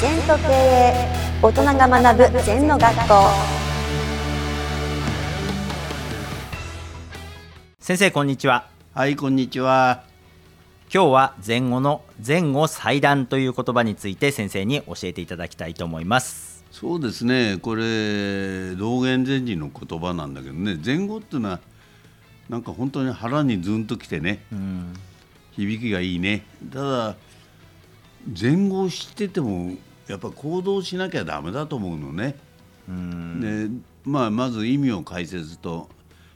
全と経営大人が学ぶ全の学校。先生こんにちは。はい、こんにちは。今日は前後の前後祭壇という言葉について先生に教えていただきたいと思います。そうですね、これ、道元禅師の言葉なんだけどね、前後っていうのは、なんか本当に腹にずんときてね、うん。響きがいいね。ただ、前後を知ってても、やっぱ行動しなきゃだめだと思うのね。うん。で、まあ、まず意味を解説と、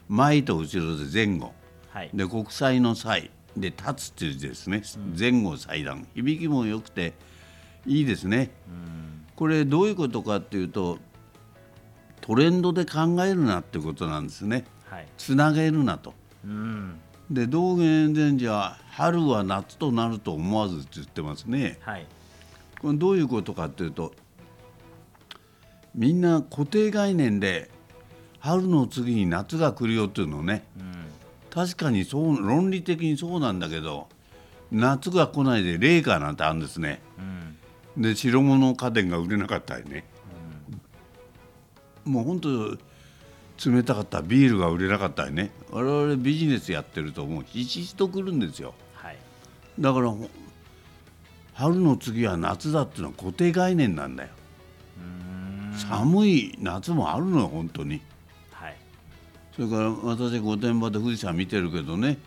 前と後ろで前後。はい。で国際の際。で立つっていう字ですね、前後祭壇響きも良くていいですね、これどういうことかっていうとトレンドで考えるなってことなんですね。はい。つなげるなと。うん。で道元禅師は春は夏となると思わずって言ってますね。はいこれどういうことかっていうとみんな固定概念で春の次に夏が来るよっていうのをね、確かにそう論理的にそうなんだけど夏が来ないで冷夏なんてあるんですね、で白物家電が売れなかったりね、もう本当冷たかったビールが売れなかったりね。我々ビジネスやってるともうひしひしと来るんですよ。はい。だからほ春の次は夏だっていうのは固定概念なんだよ。寒い夏もあるのよ本当に。はい。それから私御殿場で富士山見てるけどね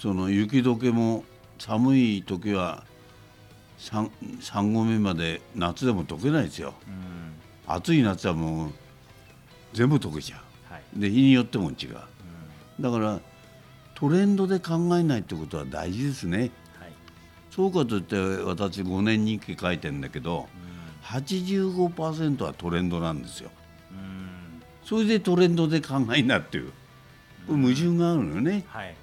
その雪解けも寒い時は 3, 3合目まで夏でも解けないですよ。暑い夏はもう全部解けちゃはい。うで日によっても違う。だからトレンドで考えないってことは大事ですねはいそうかといって私5年日記書いてんだけど85%はトレンドなんですよ。うんそれでトレンドで考えんなっていう。矛盾があるのよね。はい。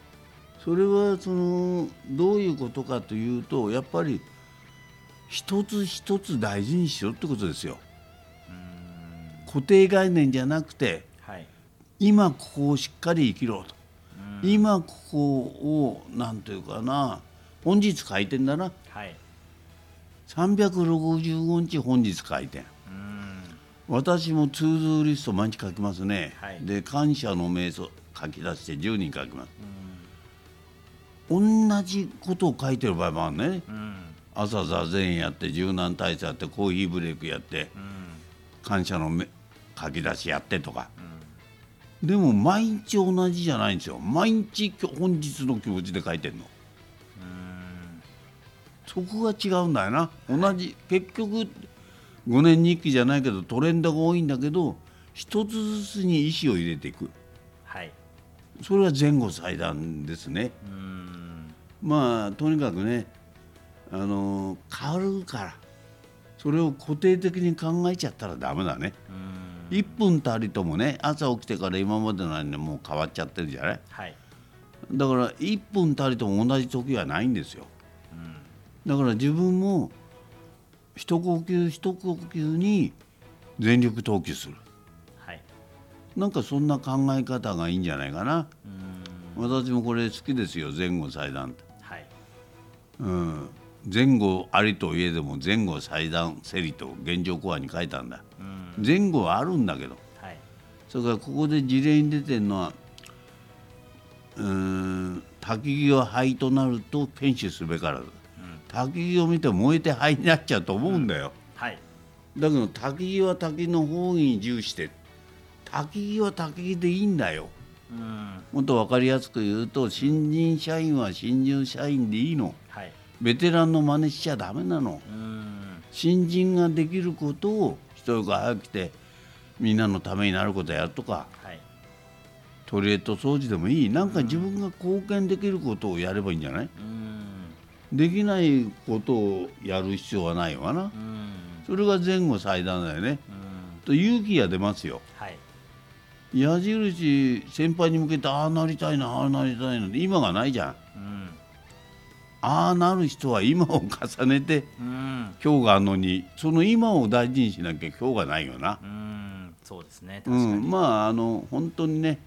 それはそのどういうことかというとやっぱり一つ一つ大事にしろってことですよ。固定概念じゃなくてはい。今ここをしっかり生きろと。今ここをなんていうかな本日書いてんだな。はい。365日本日書いてん。私もツーズーリスト毎日書きますね、はい。で感謝の瞑想書き出して10人書きます、同じことを書いてる場合もあるね、うん。朝座禅やって柔軟体操やってコーヒーブレイクやって、感謝のめ書き出しやってとか、でも毎日同じじゃないんですよ。毎日本日の気持ちで書いてるの、そこが違うんだよな。同じ結局5年日記じゃないけどトレンドが多いんだけど一つずつに意思を入れていく。はい。それは前後祭壇ですね。うん。まあとにかくねあの変わるからそれを固定的に考えちゃったらダメだね。1分たりともね朝起きてから今までの間にもう変わっちゃってるじゃない。はい。だから1分たりとも同じ時はないんですよだから自分も一呼吸一呼吸に全力投球する。はい。なんかそんな考え方がいいんじゃないかな。私もこれ好きですよ前後祭壇って。はい。うん、前後ありといえども前後祭壇せりと現状コアに書いたんだ、前後はあるんだけど。はい。それからここで事例に出てるのはうーん焚き木は灰となると検視すべからず、焚き木を見て燃えて灰になっちゃうと思うんだよ、はい。だけど焚き木は焚きの方に重視して焚き木は焚き木でいいんだよ。うん。もっと分かりやすく言うと新人社員は新入社員でいいの。はい。ベテランの真似しちゃダメなの。うん。新人ができることを人が早く来てみんなのためになることやるとかはい。トイレット掃除でもいい。なんか自分が貢献できることをやればいいんじゃない？うんできないことをやる必要はないわな。うん。それが前後祭壇だよね。うん。と勇気が出ますよ。はい。矢印先輩に向けてああなりたいなああなりたいな今がないじゃん。うん。ああなる人は今を重ねてうん。今日があるのにその今を大事にしなきゃ今日がないよな。うん。そうですね。う確かに、ん、まああの本当にね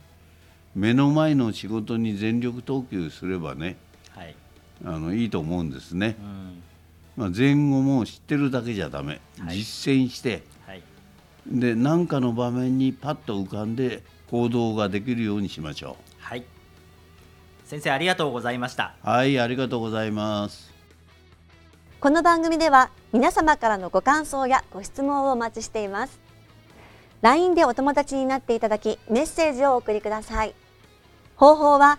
目の前の仕事に全力投球すればねはいあのいいと思うんですね。うん。まあ、前後も知ってるだけじゃダメ、はい。実践して。はい。で何かの場面にパッと浮かんで行動ができるようにしましょはい。先生ありがとうございました。うはいありがとうございます。この番組では皆様からのご感想やご質問をお待ちしています。LINE でお友達になっていただきメッセージをお送りください。方法は